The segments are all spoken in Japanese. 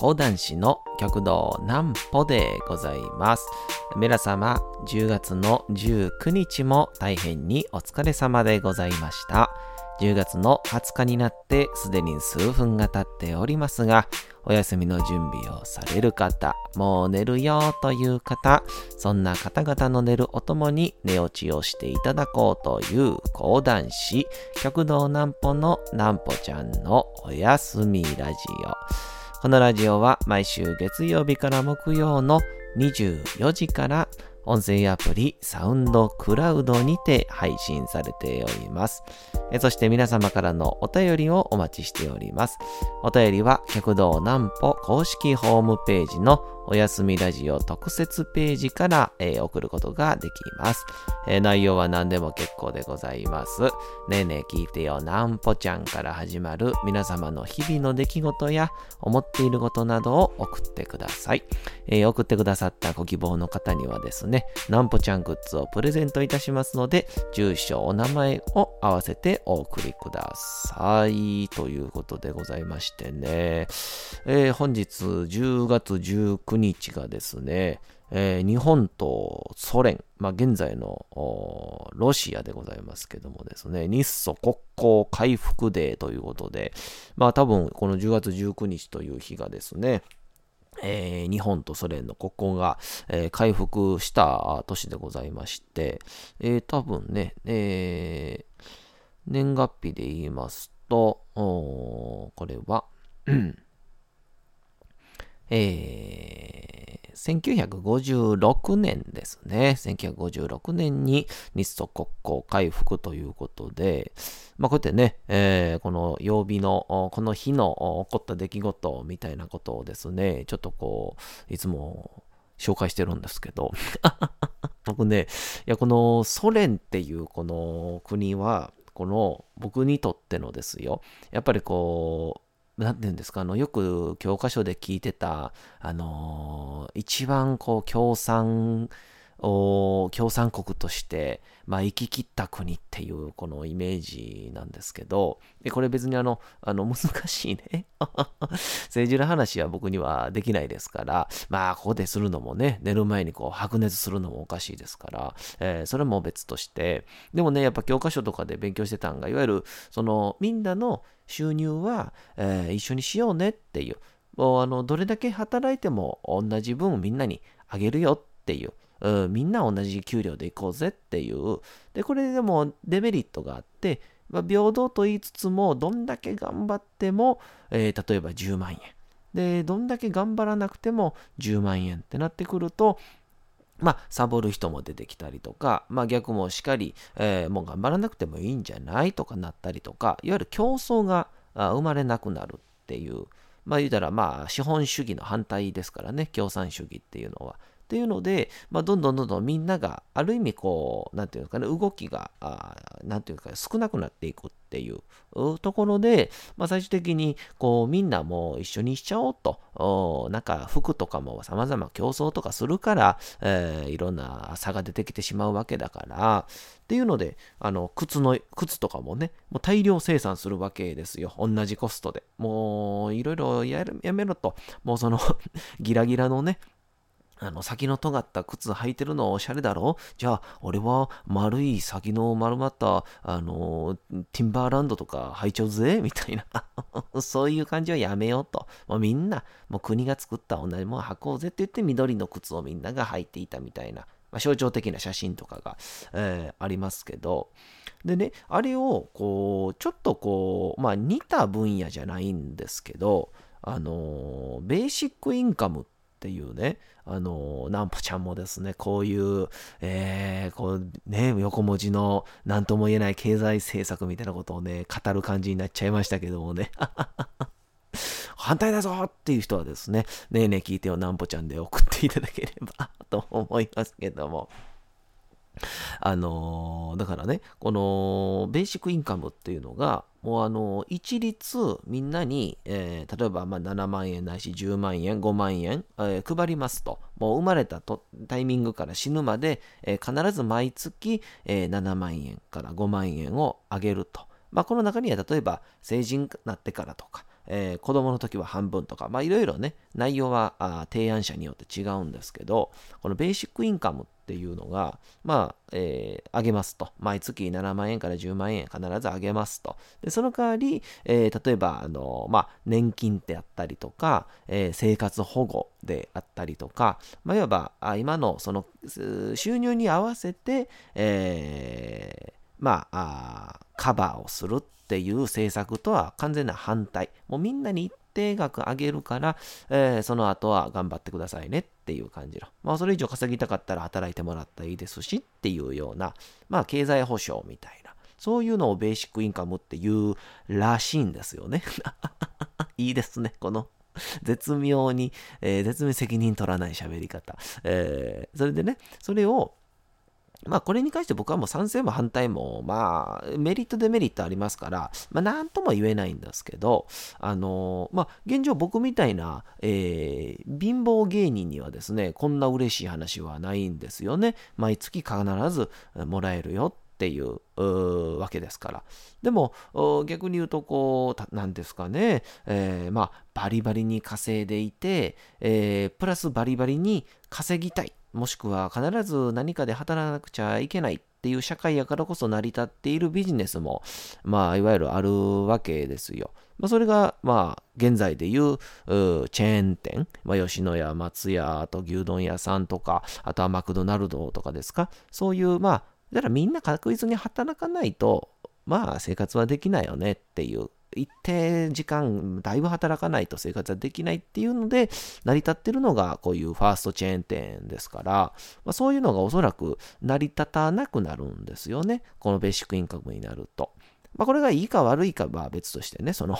講談師の極道南歩でございます。皆様、10月の19日も大変にお疲れ様でございました。10月の20日になってすでに数分が経っておりますが、お休みの準備をされる方、もう寝るよという方、そんな方々の寝るおともに寝落ちをしていただこうという講談師、極道南歩の南歩ちゃんのおやすみラジオ。このラジオは毎週月曜日から木曜の24時から音声アプリサウンドクラウドにて配信されております。そして皆様からのお便りをお待ちしております。お便りは、客道南歩公式ホームページのおやすみラジオ特設ページから、えー、送ることができます、えー、内容は何でも結構でございます。ねえねえ聞いてよなんぽちゃんから始まる皆様の日々の出来事や思っていることなどを送ってください。えー、送ってくださったご希望の方にはですね、なんぽちゃんグッズをプレゼントいたしますので、住所、お名前を合わせてお送りください。ということでございましてね、えー、本日10月19日がですね、えー、日本とソ連、まあ、現在のロシアでございますけどもですね、日ソ国交回復デーということで、まあ多分この10月19日という日がですね、えー、日本とソ連の国交が、えー、回復した年でございまして、えー、多分ね、え年月日で言いますと、これは、えー、1956年ですね。1956年に日ソ国交回復ということで、まあ、こうやってね、えー、この曜日の、この日の起こった出来事みたいなことをですね、ちょっとこう、いつも紹介してるんですけど、僕ね、いや、このソ連っていうこの国は、この僕にとってのですよ、やっぱりこう、なんて言うんですか、あの、よく教科書で聞いてた、あのー、一番こう、共産を、共産国として、まあ、生き切った国っていう、このイメージなんですけど、で、これ別にあの、あの、難しいね。政治の話は僕にはできないですから、まあ、ここでするのもね、寝る前にこう、白熱するのもおかしいですから、えー、それも別として、でもね、やっぱ教科書とかで勉強してたんが、いわゆる、その、みんなの、収入は、えー、一緒にしようねっていう、もうあのどれだけ働いても同じ分みんなにあげるよっていう、みんな同じ給料でいこうぜっていう、で、これでもデメリットがあって、まあ、平等と言いつつも、どんだけ頑張っても、えー、例えば10万円。で、どんだけ頑張らなくても10万円ってなってくると、まあ、サボる人も出てきたりとか、まあ逆もしっかり、えー、もう頑張らなくてもいいんじゃないとかなったりとか、いわゆる競争が生まれなくなるっていう、まあ言うたらまあ資本主義の反対ですからね、共産主義っていうのは。っていうので、まあ、どんどんどんどんみんながある意味こう、なんていうかね、動きが、あなんていうか少なくなっていくっていうところで、まあ、最終的にこうみんなもう一緒にしちゃおうと、なんか服とかも様々競争とかするから、えー、いろんな差が出てきてしまうわけだから、っていうので、あの、靴の、靴とかもね、もう大量生産するわけですよ。同じコストで。もう、いろいろやめろと。もうその ギラギラのね、あの、先の尖った靴履いてるのおしゃれだろ？じゃあ、俺は丸い先の丸まった、あの、ティンバーランドとか履いちゃうぜ？みたいな。そういう感じはやめようと。もうみんな、もう国が作った同じもの履こうぜって言って緑の靴をみんなが履いていたみたいな。まあ、象徴的な写真とかが、えー、ありますけど。でね、あれを、こう、ちょっとこう、まあ似た分野じゃないんですけど、あの、ベーシックインカムってっていうね、あの、なんぽちゃんもですね、こういう、えー、こうね、横文字の何とも言えない経済政策みたいなことをね、語る感じになっちゃいましたけどもね。反対だぞっていう人はですね、ねえねえ聞いてよ、なんぽちゃんで送っていただければと思いますけども。あのー、だからね、このベーシックインカムっていうのが、もうあのー、一律みんなに、えー、例えばまあ7万円ないし10万円、5万円、え、配りますと。もう生まれたとタイミングから死ぬまで、え、必ず毎月、え、7万円から5万円をあげると。まあ、この中には例えば成人になってからとか、えー、子供の時は半分とか、まあいろいろね、内容はあ提案者によって違うんですけど、このベーシックインカムっていうのが、まあ、えー、上げますと。毎月7万円から10万円必ず上げますと。で、その代わり、えー、例えば、あの、まあ、年金ってあったりとか、えー、生活保護であったりとか、まあ、いわば、あ今のその収入に合わせて、えー、まあ、あカバーをするっていう政策とは完全な反対。もうみんなに一定額上げるから、えー、その後は頑張ってくださいねっていう感じの。まあ、それ以上稼ぎたかったら働いてもらったらいいですしっていうような、まあ、経済保障みたいな。そういうのをベーシックインカムっていうらしいんですよね。いいですね、この絶妙に、えー、絶妙責任取らない喋り方。えー、それでね、それを、まあこれに関して僕はもう賛成も反対もまあメリットデメリットありますから、まあなんとも言えないんですけど、あのまあ現状僕みたいな、えー、貧乏芸人にはですね、こんな嬉しい話はないんですよね。毎月必ずもらえるよっていうわけですから。でも逆に言うとこう、なんですかね、えー、まあバリバリに稼いでいて、えー、プラスバリバリに稼ぎたい。もしくは必ず何かで働かなくちゃいけないっていう社会やからこそ成り立っているビジネスも、まあ、いわゆるあるわけですよ。まあ、それが、まあ、現在でいうチェーン店、まあ、吉野家、松屋、あと牛丼屋さんとか、あとはマクドナルドとかですか、そういう、まあ、だからみんな確実に働かないと、まあ、生活はできないよねっていう一定時間、だいぶ働かないと生活はできないっていうので、成り立ってるのがこういうファーストチェーン店ですから、まあ、そういうのがおそらく成り立たなくなるんですよね。このベーシックインカムになると。まあ、これがいいか悪いかは別としてね、その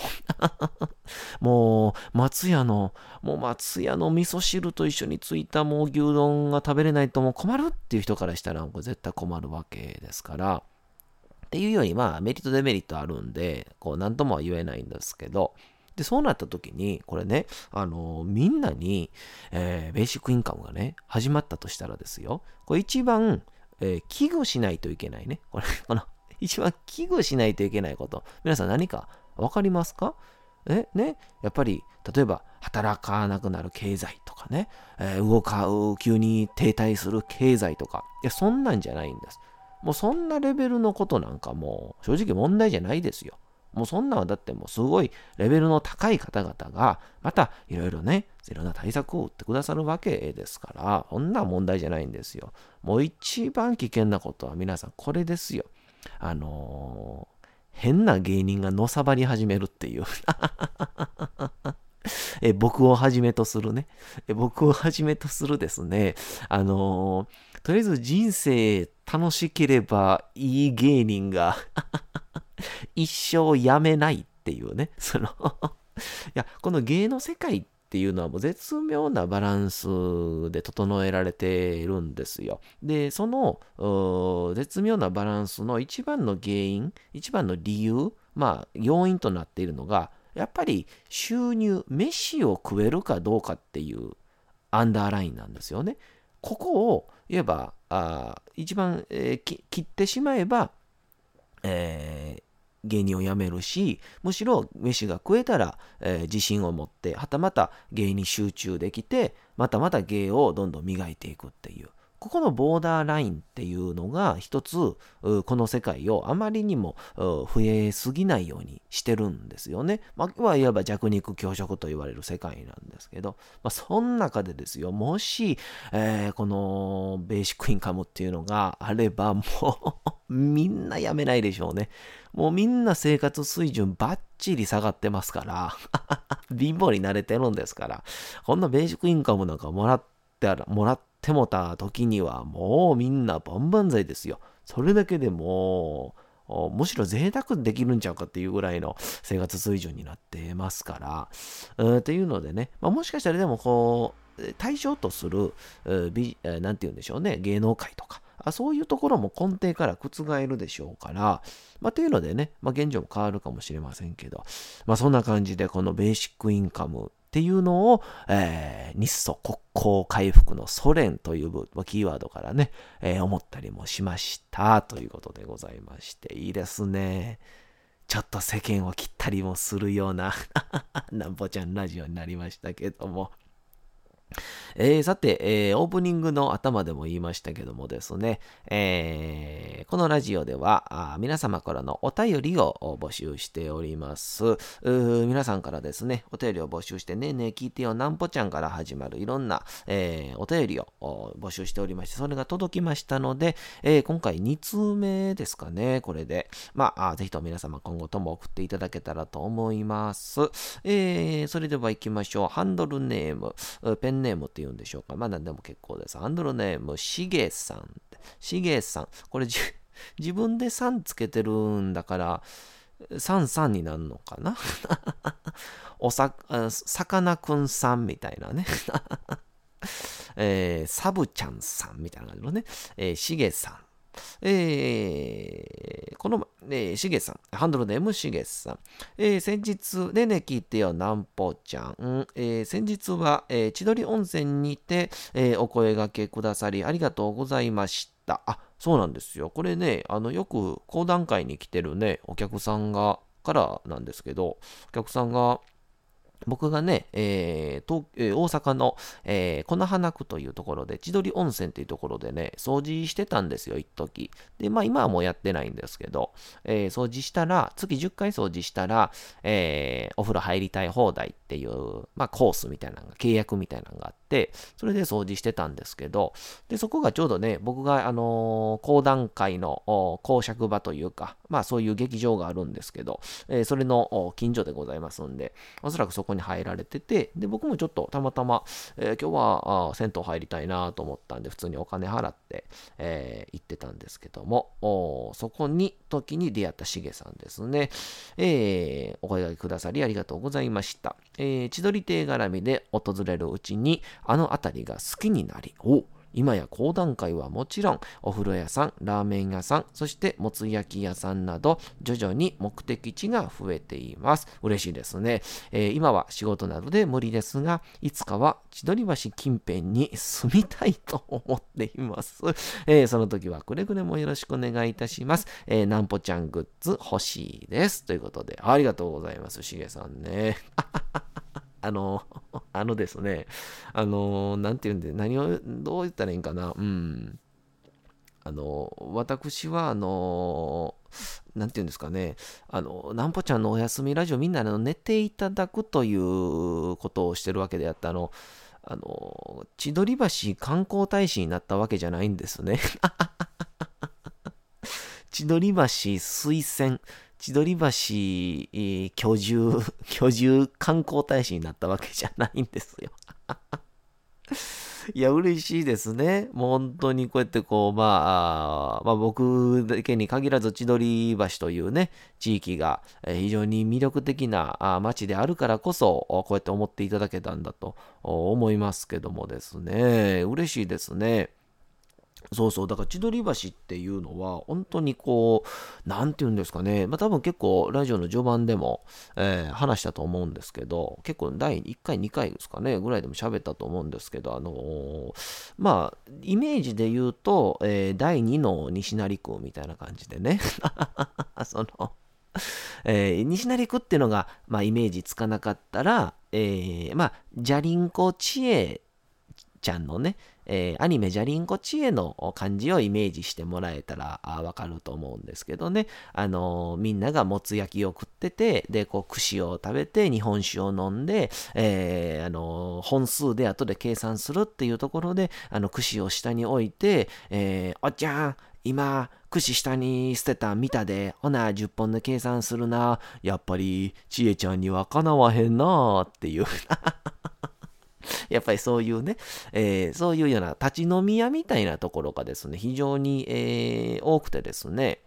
もう、松屋の、もう松屋の味噌汁と一緒についたもう牛丼が食べれないともう困るっていう人からしたら、絶対困るわけですから、っていうように、まあ、メリット、デメリットあるんで、こう、なんとも言えないんですけど、で、そうなった時に、これね、あのー、みんなに、えー、ベーシックインカムがね、始まったとしたらですよ、これ一番、えー、危惧しないといけないね。これ、この、一番危惧しないといけないこと。皆さん何かわかりますか？え、ね、やっぱり、例えば、働かなくなる経済とかね、えー、動かう、急に停滞する経済とか、いや、そんなんじゃないんです。もうそんなレベルのことなんかもう正直問題じゃないですよ。もうそんなはだってもうすごいレベルの高い方々がまたいろいろね、いろんな対策を打ってくださるわけですから、そんな問題じゃないんですよ。もう一番危険なことは皆さんこれですよ。あのー、変な芸人がのさばり始めるっていう え僕をはじめとするねえ。僕をはじめとするですね。あのーとりあえず人生楽しければいい芸人が 一生やめないっていうね、そのいや、この芸の世界っていうのはもう絶妙なバランスで整えられているんですよ。で、その絶妙なバランスの一番の原因、一番の理由、まあ要因となっているのが、やっぱり収入、飯を食えるかどうかっていうアンダーラインなんですよね。ここを言えば、あ一番、えー、切ってしまえば、えー、芸人を辞めるし、むしろ飯が食えたら、えー、自信を持って、はたまた芸に集中できて、またまた芸をどんどん磨いていくっていう。ここのボーダーラインっていうのが一つ、この世界をあまりにも増えすぎないようにしてるんですよね。まあ、いわば弱肉強食と言われる世界なんですけど、まあ、その中でですよ、もし、えー、このベーシックインカムっていうのがあれば、もうみんなやめないでしょうね。もうみんな生活水準バッチリ下がってますから、貧乏に慣れてるんですから、こんなベーシックインカムなんかもらってもらってってもた時にはもうみんな万々歳ですよ。それだけでもう、むしろ贅沢できるんちゃうかっていうぐらいの生活水準になってますから。うっていうのでね、まあ、もしかしたらでもこう、対象とする、何て言うんでしょうね、芸能界とか、あそういうところも根底から覆るでしょうから、まあ、というのでね、まあ、現状も変わるかもしれませんけど、まあ、そんな感じでこのベーシックインカムっていうのを、えー、日ソ国交回復のソ連というキーワードからね、えー、思ったりもしましたということでございまして、いいですね。ちょっと世間を切ったりもするような なんぼちゃんラジオになりましたけども。えー、さて、えー、オープニングの頭でも言いましたけどもですね、えー、このラジオでは皆様からのお便りを募集しております。皆さんからですね、お便りを募集して、ねえねえ聞いてよ、なんぽちゃんから始まるいろんな、えお便りを募集しておりまして、それが届きましたので、え今回2通目ですかね、これで。まあ、ぜひと皆様今後とも送っていただけたらと思います。えそれでは行きましょう。ハンドルネーム、ペンネームって言うんでしょうか？まあ何でも結構です。ハンドルネーム、しげさん。しげさん。これ自分でさんつけてるんだから、さんさんになるのかな？おさ、さかなクンさんみたいなね えー、サブちゃんさんみたいな感じのね、えー、しげさん。えー、この、えー、しげさん、ハンドルネームしげさん、えー、先日、ねね聞いてよ、なんぽちゃん、えー、先日は、えー、千鳥温泉にて、えー、お声がけくださり、ありがとうございました。あ、そうなんですよ。これね、あの、よく講談会に来てるね、お客さんが、からなんですけど、お客さんが、僕がね、えーえー、大阪の、えー、粉花区というところで、千鳥温泉というところでね、掃除してたんですよ、一時。で、まあ今はもうやってないんですけど、えー、掃除したら、月10回掃除したら、えー、お風呂入りたい放題っていう、まあコースみたいなのが、契約みたいなのがあって、それで掃除してたんですけど、で、そこがちょうどね、僕が、あのー、講談会の公爵場というか、まあそういう劇場があるんですけど、えー、それの近所でございますんで、おそらくそこに入られてて、で、僕もちょっとたまたま、えー、今日は銭湯入りたいなと思ったんで、普通にお金払って、えー、行ってたんですけども、そこに、時に出会ったしげさんですね。えー、お声掛けくださりありがとうございました。えー、千鳥亭絡みで訪れるうちに、あの辺りが好きになり、お今や講談会はもちろん、お風呂屋さん、ラーメン屋さん、そしてもつ焼き屋さんなど、徐々に目的地が増えています。嬉しいですね。えー、今は仕事などで無理ですが、いつかは千鳥橋近辺に住みたいと思っています。えー、その時はくれぐれもよろしくお願いいたします。えー、なんぽちゃんグッズ欲しいです。ということで、ありがとうございます、しげさんね。あの、あのですね、あの、なんて言うんで、何を、どう言ったらいいんかな、うん。あの、私は、あの、なんて言うんですかね、あの、なんぽちゃんのおやすみラジオ、みんなの寝ていただくということをしてるわけであって、あの、あの、千鳥橋観光大使になったわけじゃないんですね。千鳥橋推薦千鳥橋、居住、居住観光大使になったわけじゃないんですよ。いや、嬉しいですね。もう本当にこうやってこう、まあ、まあ、僕だけに限らず千鳥橋というね、地域が非常に魅力的な街であるからこそ、こうやって思っていただけたんだと思いますけどもですね、嬉しいですね。そうそう、だから千鳥橋っていうのは、本当にこう、なんて言うんですかね、まあ多分結構ラジオの序盤でも、えー、話したと思うんですけど、結構第1回、2回ですかね、ぐらいでも喋ったと思うんですけど、あのー、まあ、イメージで言うと、えー、第2の西成区みたいな感じでね、その、えー、西成区っていうのが、まあ、イメージつかなかったら、えー、まあ、じゃりんこ知恵ちゃんのね、えー、アニメじゃりんこ知恵の漢字をイメージしてもらえたらわかると思うんですけどね、あのー、みんながもつ焼きを食ってて、で、こう、串を食べて、日本酒を飲んで、えー、あのー、本数で後で計算するっていうところで、あの、串を下に置いて、えー、おっちゃん、今、串下に捨てた見たで、ほな、10本で計算するな。やっぱり、ちえちゃんにはかなわへんなっていう。やっぱりそういうね、えー、そういうような立ち飲み屋みたいなところがですね、非常に、えー、多くてですね、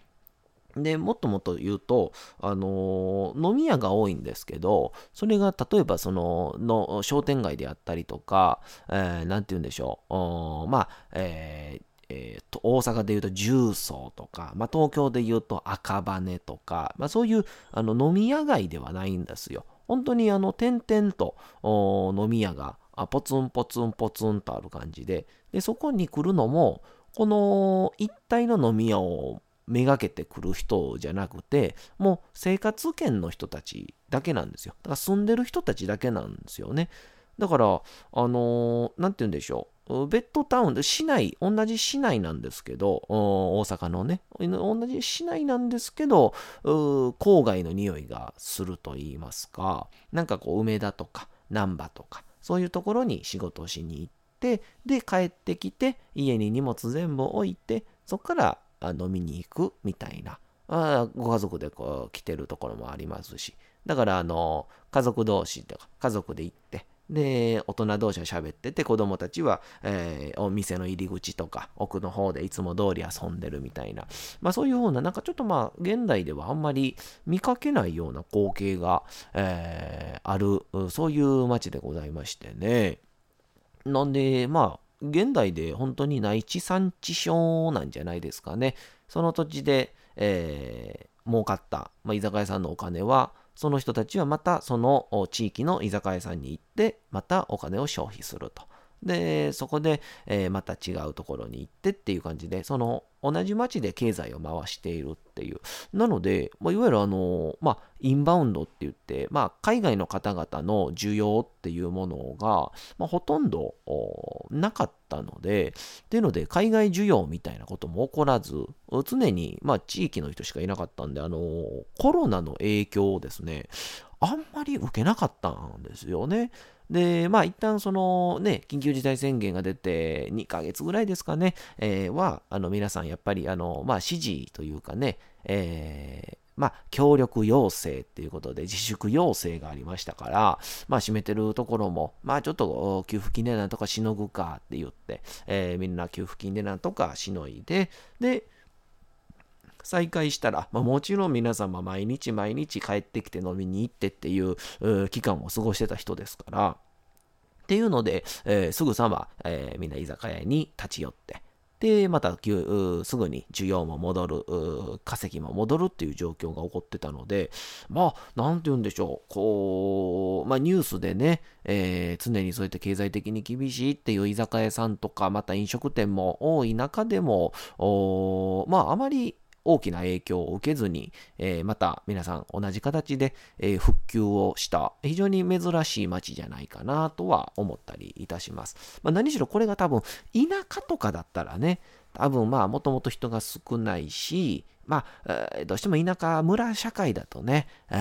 で、もっともっと言うと、あのー、飲み屋が多いんですけど、それが例えばその、の商店街であったりとか、えー、なんて言うんでしょう、まあ、えーえー、大阪で言うと重曹とか、まあ、東京で言うと赤羽とか、まあ、そういうあの飲み屋街ではないんですよ。本当にあの点々と飲み屋があポツンポツンポツンとある感じで、で、そこに来るのも、この一体の飲み屋をめがけてくる人じゃなくて、もう生活圏の人たちだけなんですよ。だから住んでる人たちだけなんですよね。だから、あのー、なんて言うんでしょう。ベッドタウンで市内、同じ市内なんですけど、大阪のね、同じ市内なんですけど、郊外の匂いがすると言いますか、なんかこう、梅田とか、難波とか、そういうところに仕事をしに行って、で、帰ってきて、家に荷物全部置いて、そこから飲みに行くみたいな、あご家族でこう来てるところもありますし、だから、あの、家族同士とか、家族で行って、で、大人同士が喋ってて、子供たちは、えー、お店の入り口とか、奥の方でいつも通り遊んでるみたいな、まあそういうような、なんかちょっとまあ、現代ではあんまり見かけないような光景が、えー、ある、そういう街でございましてね。なんで、まあ、現代で本当に内地産地消なんじゃないですかね。その土地で、えー、儲かった、まあ、居酒屋さんのお金は、その人たちはまたその地域の居酒屋さんに行って、またお金を消費すると。で、そこで、えー、また違うところに行ってっていう感じで、その同じ町で経済を回しているっていう。なので、まあ、いわゆるあの、まあ、インバウンドって言って、まあ、海外の方々の需要っていうものが、まあ、ほとんどなかったので、っていうので、海外需要みたいなことも起こらず、常に、まあ、地域の人しかいなかったんで、あの、コロナの影響をですね、あんまり受けなかったんですよね。で、まあ一旦そのね、緊急事態宣言が出て2ヶ月ぐらいですかね、えー、は、あの皆さんやっぱりあの、まあ指示というかね、えー、まあ、協力要請っていうことで自粛要請がありましたから、まあ、閉めてるところも、まあ、ちょっと給付金でなんとかしのぐかって言って、えー、みんな給付金でなんとかしのいで、で、再開したら、まあ、もちろん皆様毎日毎日帰ってきて飲みに行ってっていう期間を過ごしてた人ですから、っていうので、えー、すぐさま、えー、みんな居酒屋に立ち寄って、で、またすぐに需要も戻る、稼ぎも戻るっていう状況が起こってたので、まあ、なんて言うんでしょう、こう、まあニュースでね、えー、常にそうやって経済的に厳しいっていう居酒屋さんとか、また飲食店も多い中でも、まああまり大きな影響を受けずに、えー、また皆さん同じ形で、えー、復旧をした非常に珍しい街じゃないかなとは思ったりいたします。まあ、何しろこれが多分田舎とかだったらね、多分まあもともと人が少ないし、まあ、えー、どうしても田舎村社会だとね、え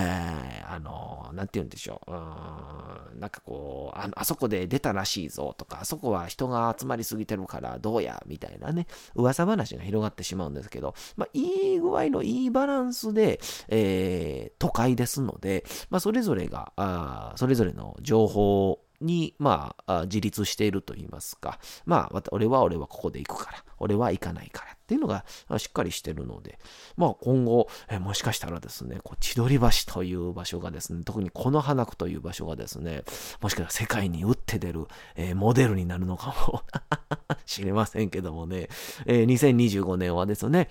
ー、あの、なんて言うんでしょう。うん、なんかこうあ、あそこで出たらしいぞとか、あそこは人が集まりすぎてるからどうや、みたいなね、噂話が広がってしまうんですけど、まあ、いい具合のいいバランスで、えー、都会ですので、まあ、それぞれが、あそれぞれの情報に、まあ、自立していると言いますか、まあ、俺は俺はここで行くから、俺は行かないから。っていうのがしっかりしてるので、まあ今後、えもしかしたらですね、こう千鳥橋という場所がですね、特にこの花区という場所がですね、もしかしたら世界に打って出る、えー、モデルになるのかも。しれませんけどもね、えー、2025年はですね、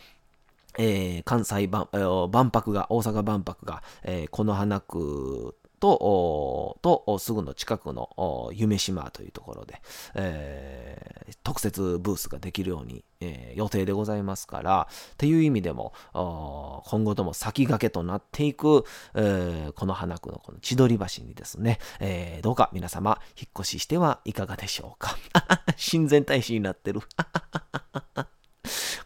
えー、関西万、万博が、大阪万博が、えー、この花区と、と、すぐの近くの夢島というところで、えー、特設ブースができるように、えー、予定でございますから、っていう意味でも、今後とも先駆けとなっていく、えー、この花区のこの千鳥橋にですね、えー、どうか皆様、引っ越ししてはいかがでしょうか。親善大使になってる。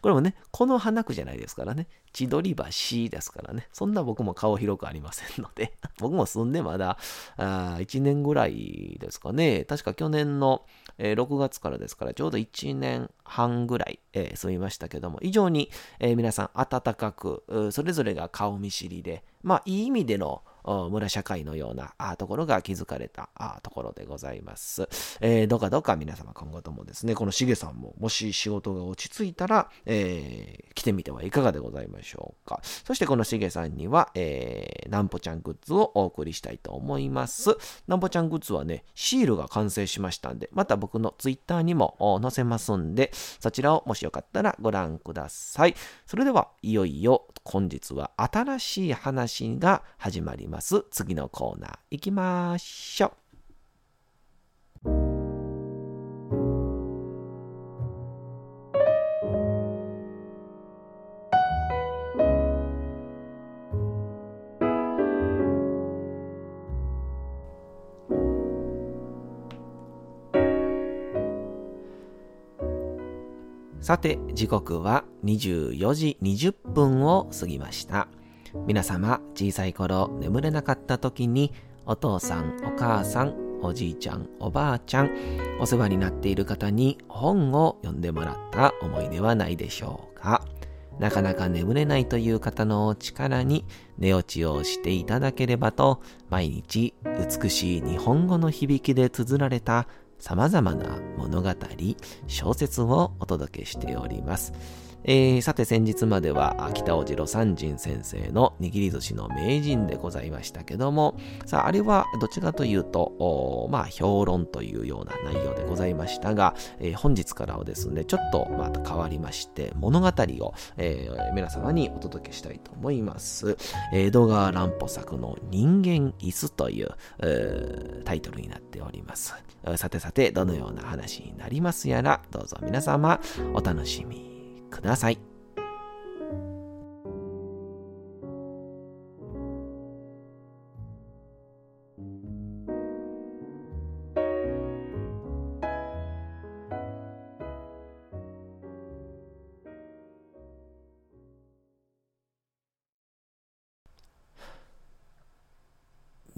これもね、この花区じゃないですからね、千鳥橋ですからね、そんな僕も顔広くありませんので、僕も住んでまだあ1年ぐらいですかね、確か去年の、えー、6月からですから、ちょうど1年半ぐらい、えー、住みましたけども、非常に、えー、皆さん温かく、それぞれが顔見知りで、まあいい意味での村社会のようなところが築かれたところでございます。えー、どうかどうか皆様今後ともですね、このしげさんももし仕事が落ち着いたら、えー、来てみてはいかがでございましょうか。そしてこのしげさんには、えー、なんぽちゃんグッズをお送りしたいと思います。なんぽちゃんグッズはね、シールが完成しましたんで、また僕のツイッターにも載せますんで、そちらをもしよかったらご覧ください。それでは、いよいよ本日は新しい話が始まります。ます。次のコーナー行きましょう。さて、時刻は24時20分を過ぎました。皆様、小さい頃眠れなかった時に、お父さん、お母さん、おじいちゃん、おばあちゃん、お世話になっている方に本を読んでもらった思い出はないでしょうか。なかなか眠れないという方のお力に寝落ちをしていただければと、毎日美しい日本語の響きで綴られた様々な物語、小説をお届けしております。えー、さて先日までは北尾次郎三人先生の握り寿司の名人でございましたけども、さあ、あれはどちらかというと、まあ、評論というような内容でございましたが、えー、本日からはですね、ちょっとまた変わりまして、物語を、えー、皆様にお届けしたいと思います。江戸川乱歩作の人間椅子という、えー、タイトルになっております。さてさて、どのような話になりますやら、どうぞ皆様お楽しみください。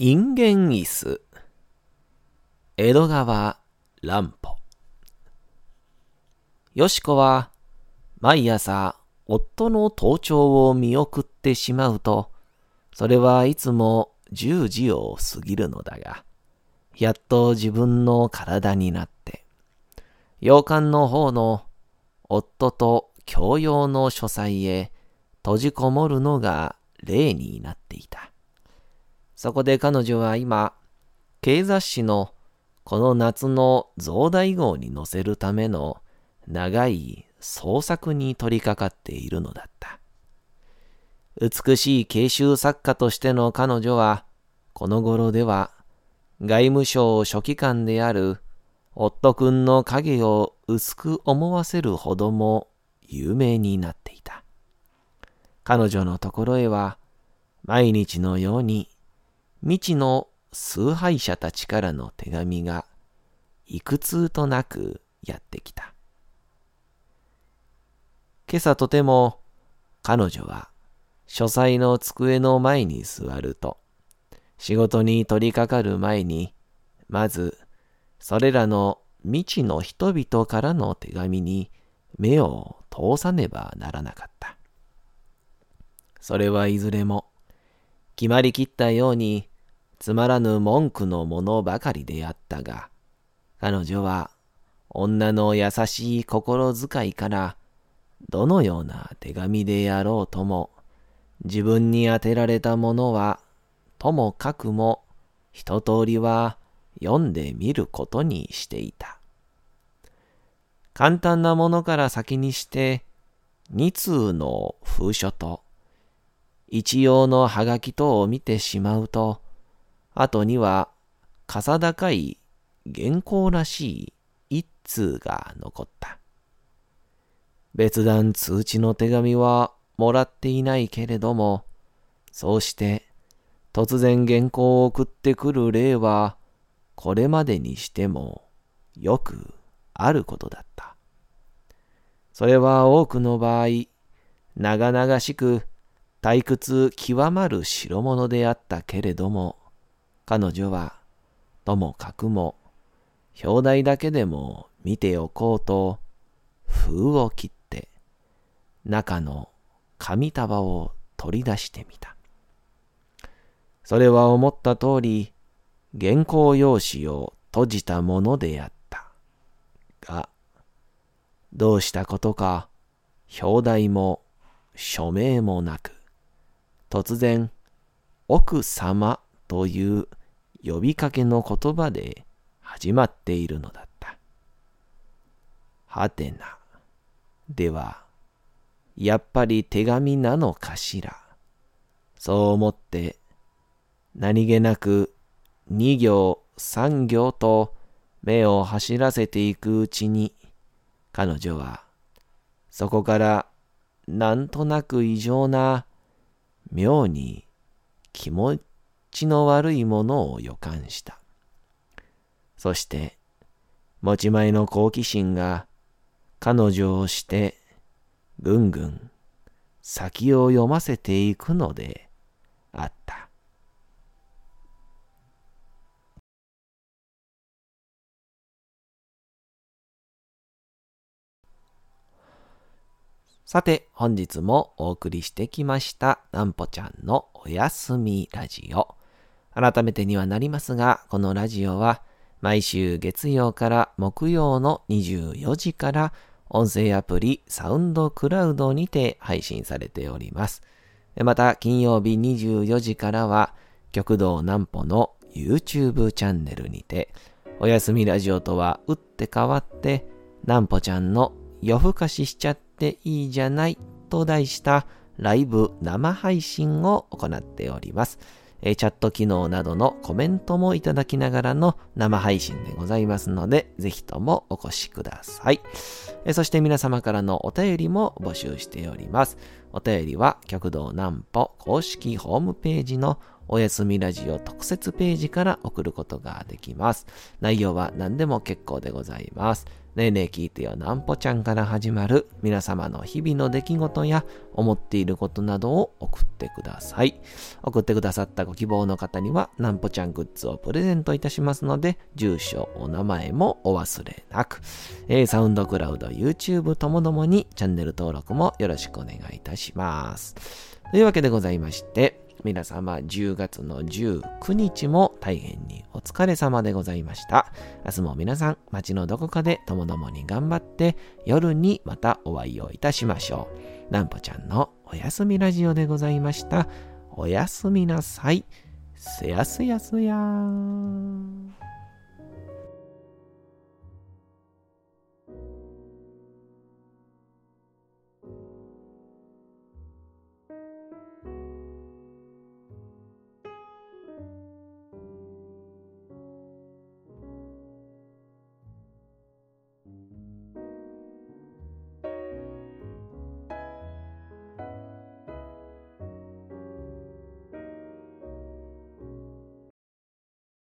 人間椅子江戸川乱歩よしこは毎朝、夫の登頂を見送ってしまうと、それはいつも十時を過ぎるのだが、やっと自分の体になって、洋館の方の夫と共用の書斎へ閉じこもるのが例になっていた。そこで彼女は今、経雑誌のこの夏の増大号に載せるための長い創作に取り掛かっているのだった。美しい慶州作家としての彼女は、この頃では外務省書記官である夫君の影を薄く思わせるほども有名になっていた。彼女のところへは、毎日のように未知の崇拝者たちからの手紙が幾通となくやってきた。今朝とても彼女は書斎の机の前に座ると、仕事に取り掛かる前に、まず、それらの未知の人々からの手紙に目を通さねばならなかった。それはいずれも、決まりきったように、つまらぬ文句のものばかりであったが、彼女は女の優しい心遣いからどのような手紙であろうとも、自分に宛てられたものは、ともかくも一通りは読んでみることにしていた。簡単なものから先にして、二通の封書と、一様のはがきとを見てしまうと、後には、かさ高い原稿らしい一通が残った。別段通知の手紙はもらっていないけれども、そうして突然原稿を送ってくる例は、これまでにしてもよくあることだった。それは多くの場合、長々しく退屈極まる代物であったけれども、彼女はともかくも表題だけでも見ておこうと封を切っ中の紙束を取り出してみた。それは思った通り、原稿用紙を閉じたものであった。が、どうしたことか、表題も署名もなく、突然、奥様という呼びかけの言葉で始まっているのだった。はてな。では、やっぱり手紙なのかしら？そう思って、何気なく二行三行と目を走らせていくうちに、彼女はそこからなんとなく異常な妙に気持ちの悪いものを予感した。そして持ち前の好奇心が彼女をしてぐんぐん先を読ませていくのであった。さて、本日もお送りしてきました、なんぽちゃんのおやすみラジオ。改めてにはなりますが、このラジオは、毎週月曜から木曜の24時から、音声アプリサウンドクラウドにて配信されております。また、金曜日24時からは、極道南歩の YouTube チャンネルにて、おやすみラジオとは打って変わって、南歩ちゃんの夜更かししちゃっていいじゃないと題したライブ生配信を行っております。えチャット機能などのコメントもいただきながらの生配信でございますので、ぜひともお越しください。えそして皆様からのお便りも募集しております。お便りは、極道南歩公式ホームページのおやすみラジオ特設ページから送ることができます。内容は何でも結構でございます。ねえねえ聞いてよなんぽちゃんから始まる皆様の日々の出来事や思っていることなどを送ってください。送ってくださったご希望の方にはなんぽちゃんグッズをプレゼントいたしますので、住所、お名前もお忘れなく。えー、サウンドクラウド、YouTube ともどもにチャンネル登録もよろしくお願いいたします。というわけでございまして、皆様10月の19日も大変にお疲れ様でございました。明日も皆さん街のどこかでともどもに頑張って夜にまたお会いをいたしましょう。なんぽちゃんのおやすみラジオでございました。おやすみなさい。すやすやすやー。